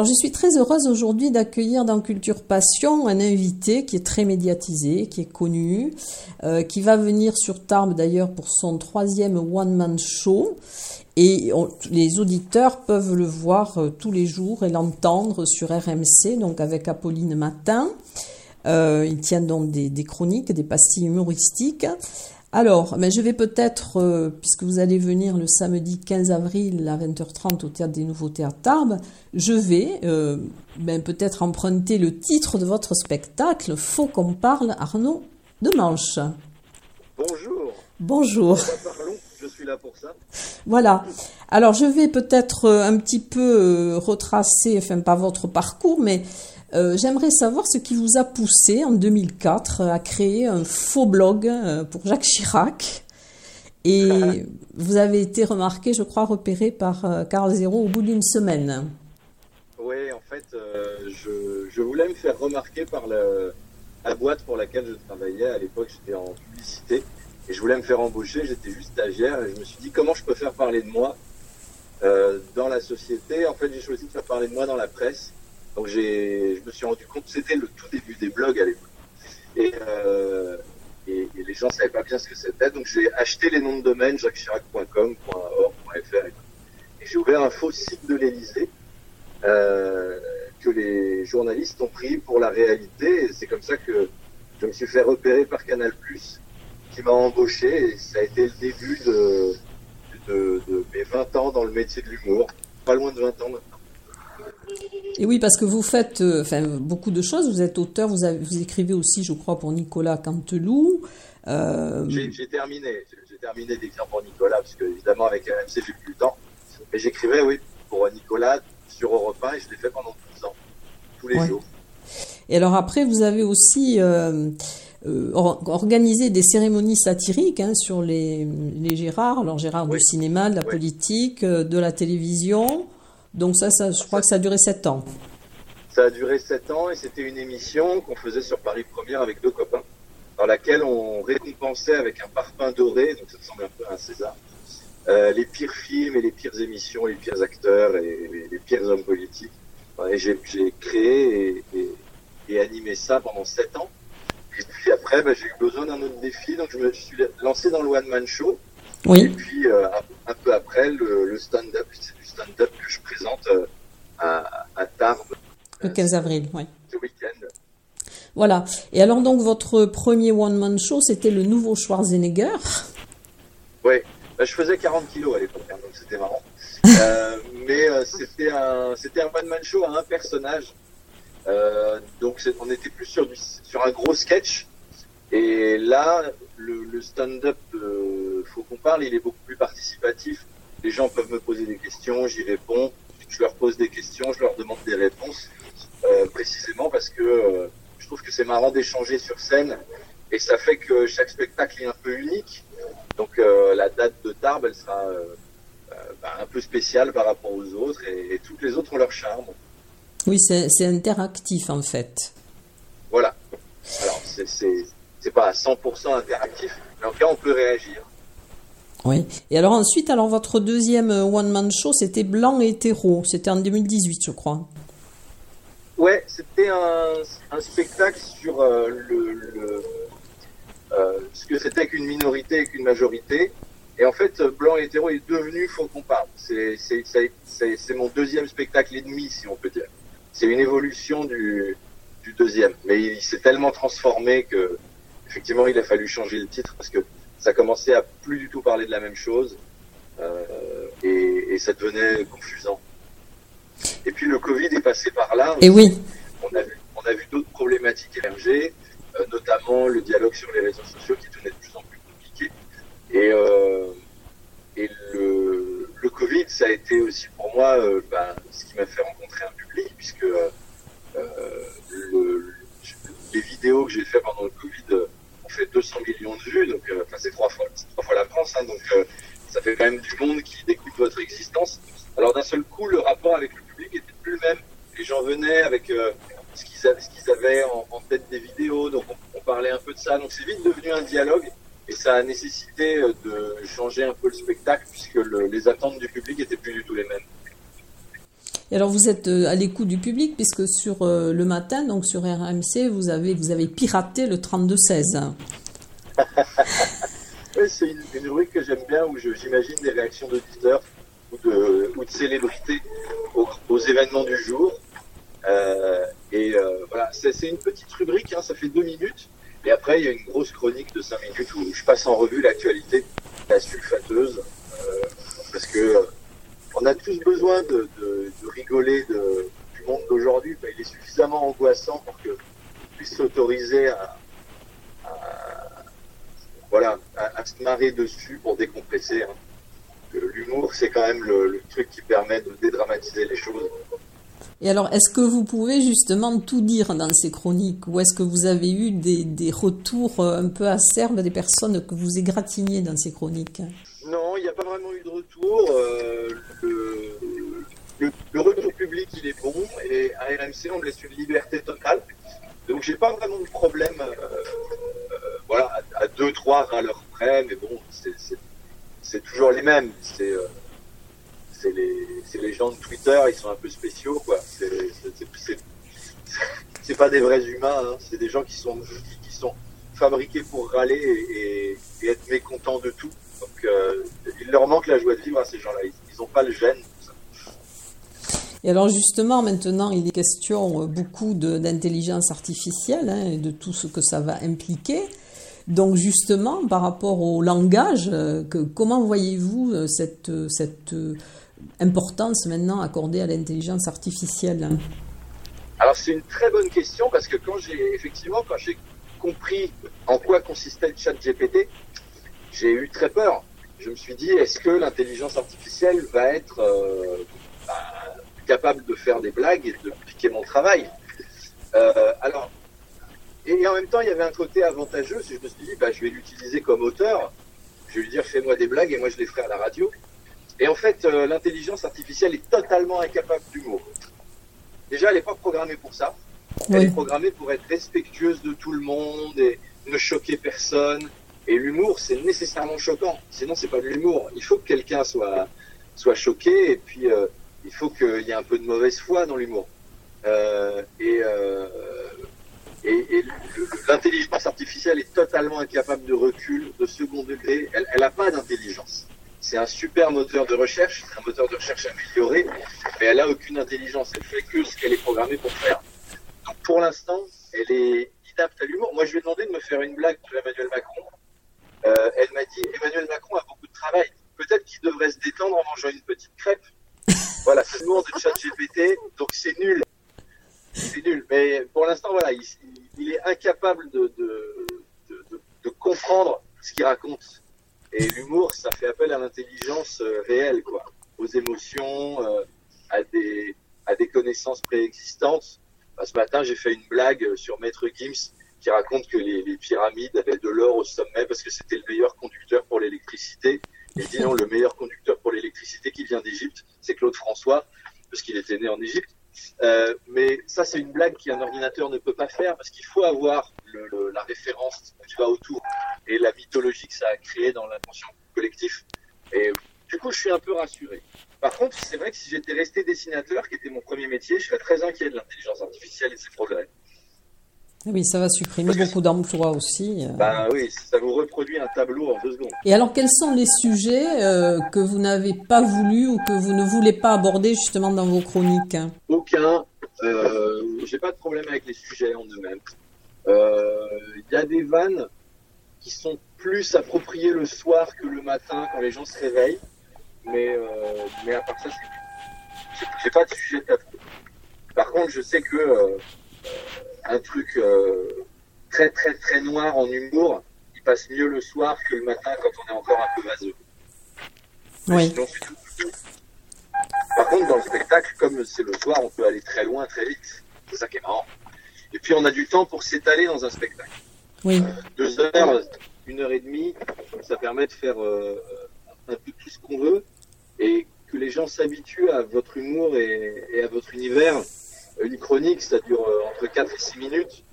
Alors je suis très heureuse aujourd'hui d'accueillir dans Culture Passion un invité qui est très médiatisé, qui est connu, euh, qui va venir sur Tarbes d'ailleurs pour son troisième one-man show. Et les auditeurs peuvent le voir euh, tous les jours et l'entendre sur RMC, donc avec Apolline Matin. Euh, il tient donc des, chroniques, des pastilles humoristiques. Alors, mais je vais peut-être, euh, puisque vous allez venir le samedi 15 avril à 20h30 au Théâtre des Nouveautés à Tarbes, je vais euh, ben, peut-être emprunter le titre de votre spectacle, Faut qu'on parle, Arnaud de Manche. Bonjour. Bonjour. Parlons, je suis là pour ça. Voilà. Alors, je vais peut-être euh, un petit peu retracer, enfin pas votre parcours, mais euh, j'aimerais savoir ce qui vous a poussé en 2004 à créer un faux blog euh, pour Jacques Chirac. Et vous avez été remarqué, je crois, repéré par euh, Carl Zéro au bout d'une semaine. Oui, en fait, je, je, voulais me faire remarquer par la boîte pour laquelle je travaillais. À l'époque, j'étais en publicité et je voulais me faire embaucher. J'étais juste stagiaire et je me suis dit comment je peux faire parler de moi dans la société? En fait, j'ai choisi de faire parler de moi dans la presse. Donc je me suis rendu compte, c'était le tout début des blogs à l'époque. Et, euh, et, et, les gens savaient pas bien ce que c'était. Donc j'ai acheté les noms de domaine, jacqueschirac.com, .org, .fr. Et, j'ai ouvert un faux site de l'Elysée euh, que les journalistes ont pris pour la réalité. Et c'est comme ça que je me suis fait repérer par Canal+, qui m'a embauché. Et ça a été le début de, de, de mes 20 ans dans le métier de l'humour. Pas loin de 20 ans maintenant. Et oui, parce que vous faites euh, enfin, beaucoup de choses. Vous êtes auteur, vous, avez, vous écrivez aussi, je crois, pour Nicolas Canteloup. Euh... J'ai terminé. J'ai terminé d'écrire pour Nicolas, parce que évidemment, avec RMC, j'ai plus le temps. Mais j'écrivais, oui, pour Nicolas sur Europe 1 et je l'ai fait pendant 12 ans, tous les ouais. jours. Et alors après, vous avez aussi euh, euh, organisé des cérémonies satiriques hein, sur les, les Gérards, alors Gérard oui. du cinéma, de la oui. politique, de la télévision. Donc ça, ça, je crois que ça a duré sept ans. Ça a duré sept ans et c'était une émission qu'on faisait sur Paris Première avec deux copains, dans laquelle on récompensait avec un parfum doré, donc ça ressemble un peu à un César, euh, les pires films et les pires émissions, les pires acteurs et les, les pires hommes politiques. Et j'ai créé et, et, et, animé ça pendant sept ans. Et puis après, bah, j'ai eu besoin d'un autre défi, donc je me suis lancé dans le One Man Show. Oui. Et puis euh, un peu après, le, le stand-up, stand-up que je présente euh, à, à Tarbes. Le 15 avril, oui. Ce week-end. Voilà. Et alors donc votre premier one-man show, c'était le nouveau Schwarzenegger. Oui. Bah, je faisais 40 kilos à l'époque, hein, donc c'était marrant. euh, mais euh, c'était un, c'était un one-man show à un personnage. Euh, donc on était plus sur, du, sur un gros sketch. Et là, le, le stand-up, euh, faut qu'on parle, il est beaucoup plus participatif. Les gens peuvent me poser des questions, j'y réponds. Je leur pose des questions, je leur demande des réponses, euh, précisément parce que euh, je trouve que c'est marrant d'échanger sur scène et ça fait que chaque spectacle est un peu unique. Donc euh, la date de Tarbes, elle sera bah, un peu spéciale par rapport aux autres et, et toutes les autres ont leur charme. Oui, c'est interactif en fait. Voilà. Alors c'est c'est pas à 100% interactif, mais en tout cas on peut réagir. Oui. Et alors ensuite, alors votre deuxième one man show, c'était Blanc et. C'était en 2018, je crois. Ouais, c'était un, spectacle sur euh, le, euh, ce que c'était qu'une minorité et qu'une majorité. Et en fait, Blanc et hétéro est devenu Faut qu'on parle. C'est mon deuxième spectacle et demi, si on peut dire. C'est une évolution du, du deuxième. Mais il s'est tellement transformé que effectivement, il a fallu changer le titre parce que ça commençait à plus du tout parler de la même chose euh, et, et, ça devenait confusant. Et puis le Covid est passé par là. Et oui. On a vu, on a vu d'autres problématiques émerger, euh, notamment le dialogue sur les réseaux sociaux qui devenait de plus en plus compliqué. Et, et le, le Covid, ça a été aussi pour moi ben, ce qui m'a fait rencontrer un public, puisque le, les vidéos que j'ai fait pendant le Covid fait 200 millions de vues, donc enfin, c'est trois fois, trois fois la France, hein, donc ça fait quand même du monde qui découvre votre existence. Alors d'un seul coup, le rapport avec le public était plus le même. Les gens venaient avec euh, ce qu'ils avaient, ce avaient en, tête des vidéos, donc on, parlait un peu de ça. Donc c'est vite devenu un dialogue et ça a nécessité euh, de changer un peu le spectacle puisque les attentes du public étaient plus du tout les mêmes. Et alors vous êtes euh, à l'écoute du public puisque sur le matin, donc sur RMC, vous avez piraté le 32 16. c'est une, rubrique que j'aime bien où j'imagine des réactions d'auditeurs ou de, célébrités aux, événements du jour. Euh, et euh, voilà, c'est une petite rubrique, hein, ça fait deux minutes. Et après, il y a une grosse chronique de cinq minutes où je passe en revue l'actualité, la sulfateuse, euh, parce que on a tous besoin de, rigoler du monde d'aujourd'hui. il est suffisamment angoissant pour que puisse s'autoriser à, à, se marrer dessus pour décompresser. Hein. L'humour, c'est quand même le, truc qui permet de dédramatiser les choses. Et alors, est-ce que vous pouvez justement tout dire dans ces chroniques? Ou est-ce que vous avez eu des, retours euh, un peu acerbes des personnes que vous égratigniez dans ces chroniques? Pas vraiment eu de retour. Euh, le, le, retour public, il est bon. Et à RMC, on laisse une liberté totale. Donc, j'ai pas vraiment de problème. Euh, voilà, à, deux, trois râleurs près, mais bon, c'est toujours les mêmes. C'est euh, les, les, gens de Twitter, ils sont un peu spéciaux, quoi. C'est pas des vrais humains, hein. c'est des gens qui sont, qui, sont fabriqués pour râler et, être mécontents de tout. Donc, euh, il leur manque la joie de vivre à ces gens-là. Ils n'ont pas le gène. Et alors justement, maintenant, il est question euh, beaucoup d'intelligence artificielle hein, et de tout ce que ça va impliquer. Donc justement, par rapport au langage, euh, comment voyez-vous cette, cette importance maintenant accordée à l'intelligence artificielle Alors c'est une très bonne question parce que quand j'ai effectivement quand j'ai compris en quoi consistait le chat GPT, j'ai eu très peur. Je me suis dit est-ce que l'intelligence artificielle va être bah, capable de faire des blagues et de piquer mon travail? Alors et en même temps, il y avait un côté avantageux. Je me suis dit, bah, je vais l'utiliser comme auteur. Je vais lui dire, fais-moi des blagues et moi je les ferai à la radio. Et en fait, euh, l'intelligence artificielle est totalement incapable d'humour. Déjà, elle n'est pas programmée pour ça. Elle est programmée pour être respectueuse de tout le monde et ne choquer personne. Et l'humour, c'est nécessairement choquant. Sinon, c'est pas de l'humour. Il faut que quelqu'un soit, soit choqué et puis euh, il faut qu'il y ait un peu de mauvaise foi dans l'humour. Euh, et euh, et, l'intelligence artificielle est totalement incapable de recul, de second degré. Elle n'a pas d'intelligence. C'est un super moteur de recherche, un moteur de recherche amélioré, mais elle n'a aucune intelligence. Elle fait que ce qu'elle est programmée pour faire. Donc pour l'instant, elle est inapte à l'humour. Moi, je lui ai demandé de me faire une blague sur Emmanuel Macron. Euh, elle m'a dit Emmanuel Macron a beaucoup de travail. Peut-être qu'il devrait se détendre en mangeant une petite crêpe. voilà, c'est le nom de chat GPT, donc c'est nul c'est nul. Mais pour l'instant, voilà, il, est incapable de, de, de, de comprendre ce qu'il raconte. Et l'humour, ça fait appel à l'intelligence euh, réelle, quoi, aux émotions, euh, à des à des connaissances préexistantes. Bah, ce matin, j'ai fait une blague sur Maître Gims qui raconte que les, les pyramides avaient de l'or au sommet parce que c'était le meilleur conducteur pour l'électricité. Et dit non, le meilleur conducteur pour l'électricité qui vient d'Égypte, c'est Claude François, parce qu'il était né en Égypte. Euh, mais ça, c'est une blague qu'un ordinateur ne peut pas faire parce qu'il faut avoir le, la référence qui va autour et la mythologie que ça a créé dans l'inconscient collectif. Et du coup, je suis un peu rassuré. Par contre, c'est vrai que si j'étais resté dessinateur, qui était mon premier métier, je serais très inquiet de l'intelligence artificielle et de ses progrès. Oui, ça va supprimer beaucoup d'emplois aussi. Euh. Bah oui, ça vous reproduit un tableau en deux secondes. Et alors, quels sont les sujets euh, que vous n'avez pas voulu ou que vous ne voulez pas aborder justement dans vos chroniques Aucun. Euh, J'ai pas de problème avec les sujets en eux-mêmes. Euh, il y a des vannes qui sont plus appropriées le soir que le matin quand les gens se réveillent. Mais, mais à part ça, j'ai pas de sujet tabou. Par contre, je sais que un truc euh, très très très noir en humour, il passe mieux le soir que le matin quand on est encore un peu vaseux. Oui. Par contre, dans le spectacle, comme c'est le soir, on peut aller très loin, très vite. C'est ça qui est marrant. Et puis, on a du temps pour s'étaler dans un spectacle. Oui. deux heures, une heure et demie, ça permet de faire euh, un peu tout ce qu'on veut et que les gens s'habituent à votre humour et, à votre univers. Une chronique, ça dure euh, entre 4 et 6 minutes,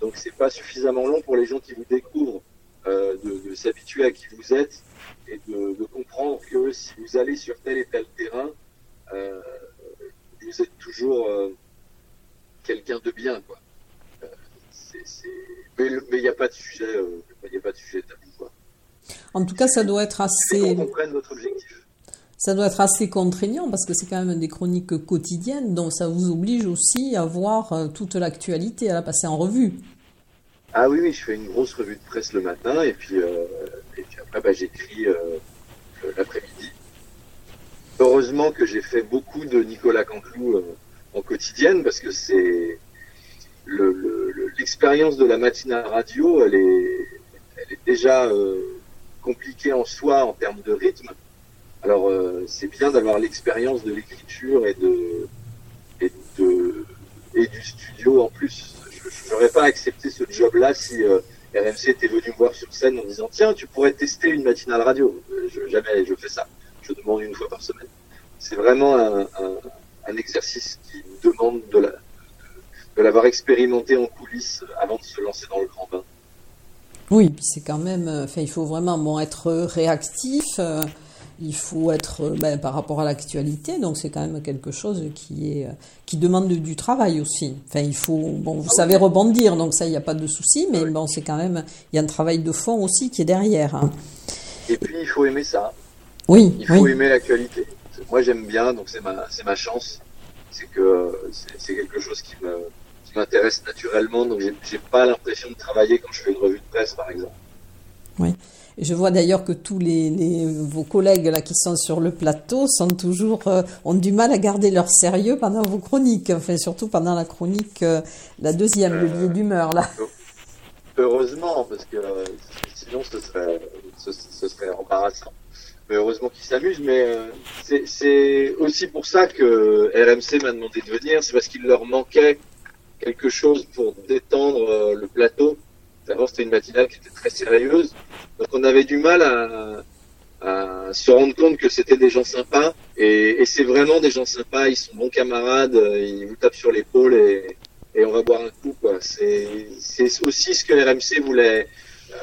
donc c'est pas suffisamment long pour les gens qui vous découvrent euh, de, s'habituer à qui vous êtes et de, comprendre que si vous allez sur tel et tel terrain, vous êtes toujours quelqu'un de bien, quoi. Mais il n'y a pas de sujet, il a pas de sujet tabou, quoi. En tout cas, ça doit être assez. votre objectif. Ça doit être assez contraignant parce que c'est quand même des chroniques quotidiennes, donc ça vous oblige aussi à voir euh, toute l'actualité, à la passer en revue. Ah oui, oui, je fais une grosse revue de presse le matin et puis, euh, après bah, j'écris euh, l'après-midi. Heureusement que j'ai fait beaucoup de Nicolas Canteloup en quotidienne parce que c'est l'expérience le, de la matinale radio, elle est, déjà compliqué en soi en termes de rythme. Alors euh, c'est bien d'avoir l'expérience de l'écriture et de, et de et du studio en plus. Je n'aurais pas accepté ce job-là si euh, RMC était venu me voir sur scène en disant tiens tu pourrais tester une matinale radio. Je, jamais je fais ça. Je demande une fois par semaine. C'est vraiment un, exercice qui demande de la de l'avoir expérimenté en coulisses avant de se lancer dans le grand bain. Oui, c'est quand même, euh, enfin, il faut vraiment être réactif, euh, il faut être euh, ben, par rapport à l'actualité, donc c'est quand même quelque chose qui est qui demande du travail aussi. Enfin, il faut, bon, vous ah savez rebondir, donc ça, il n'y a pas de souci, mais bon, c'est quand même, il y a un travail de fond aussi qui est derrière. Hein. Et puis, il faut aimer ça. Oui. Il faut aimer l'actualité. Moi, j'aime bien, donc c'est ma, c'est ma chance. C'est que c'est quelque chose qui me m'intéresse naturellement, donc j'ai pas l'impression de travailler quand je fais une revue de presse, par exemple. Oui. Et je vois d'ailleurs que tous les, vos collègues là qui sont sur le plateau sont toujours euh, ont du mal à garder leur sérieux pendant vos chroniques, enfin surtout pendant la chronique euh, la deuxième, le billet d'humeur là. Heureusement, parce que euh, sinon ce serait ce, serait embarrassant. Mais heureusement qu'ils s'amusent. Mais c'est aussi pour ça que RMC m'a demandé de venir, c'est parce qu'il leur manquait quelque chose pour détendre euh, le plateau. D'abord, c'était une matinale qui était très sérieuse. Donc, on avait du mal à, à se rendre compte que c'était des gens sympas. Et, et c'est vraiment des gens sympas. Ils sont bons camarades. Ils vous tapent sur l'épaule et, et on va boire un coup. Quoi. C'est, c'est aussi ce que RMC voulait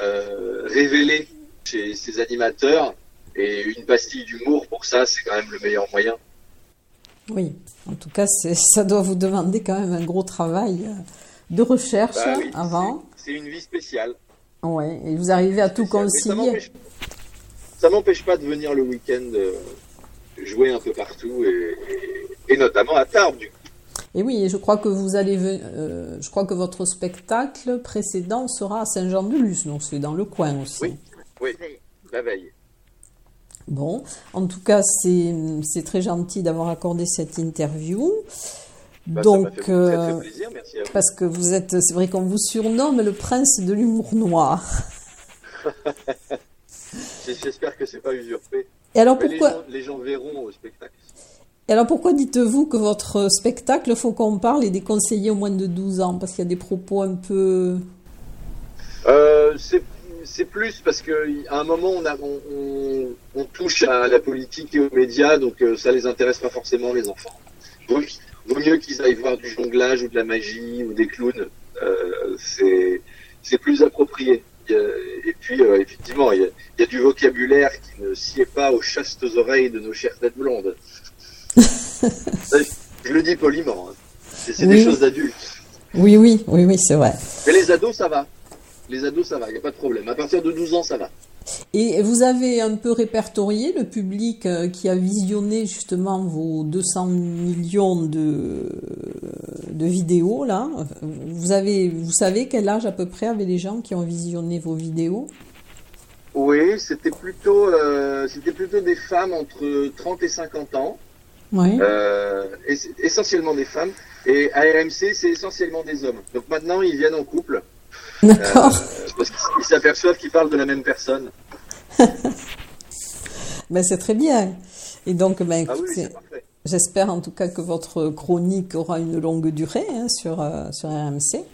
euh, révéler chez ses animateurs. Et une pastille d'humour, pour ça, c'est quand même le meilleur moyen. Oui, en tout cas, ça doit vous demander quand même un gros travail euh, de recherche bah avant. C'est une vie spéciale. Ouais, et vous arrivez à tout concilier. Ça m'empêche pas de venir le week-end euh, jouer un peu partout et, notamment à Tarbes du coup. Et oui, et je crois que vous allez, euh, je crois que votre spectacle précédent sera à Saint-Jean-de-Luz, donc c'est dans le coin aussi. Oui, oui, la veille. Bon, en tout cas, c'est très gentil d'avoir accordé cette interview. Bah, Donc, ça fait, euh, plaisir, merci à vous. parce que vous êtes, c'est vrai qu'on vous surnomme le prince de l'humour noir. J'espère que c'est pas usurpé. Et alors pourquoi les gens, verront au spectacle. Et alors pourquoi dites-vous que votre spectacle, faut qu'on parle, est déconseillé au moins de 12 ans? Parce qu'il y a des propos un peu... Euh, c'est c'est plus parce qu'à un moment on, a, on, touche à la politique et aux médias, donc euh, ça les intéresse pas forcément les enfants. Vaut, vaut mieux qu'ils aillent voir du jonglage ou de la magie ou des clowns. Euh, c'est plus approprié. Et puis euh, effectivement, il y, a, du vocabulaire qui ne sied pas aux chastes oreilles de nos chères têtes blondes. je le dis poliment. Hein. C'est des choses d'adultes. Oui, oui, oui, oui, c'est vrai. Mais les ados, ça va. Les ados, ça va, il n'y a pas de problème. À partir de 12 ans, ça va. Et vous avez un peu répertorié le public euh, qui a visionné justement vos 200 millions de, de vidéos là. Vous avez, vous savez quel âge à peu près avaient les gens qui ont visionné vos vidéos? Oui, c'était plutôt, euh, c'était plutôt des femmes entre 30 et 50 ans. Oui. Euh, essentiellement des femmes. Et à RMC, c'est essentiellement des hommes. Donc maintenant, ils viennent en couple. D'accord. Euh, parce qu'ils s'aperçoivent qu'ils parlent de la même personne. ben, c'est très bien. Et donc, ben, Ah oui, j'espère en tout cas que votre chronique aura une longue durée hein, sur, euh, sur RMC.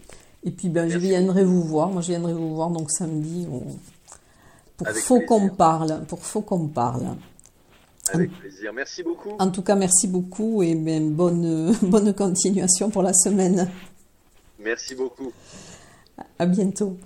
Et puis, ben, je viendrai vous voir. Moi, je viendrai vous voir donc samedi pour Avec Faut qu'on parle. Pour Faut qu'on parle. Avec plaisir. Merci beaucoup. En tout cas, merci beaucoup et ben, bonne, bonne continuation pour la semaine. Merci beaucoup. À bientôt.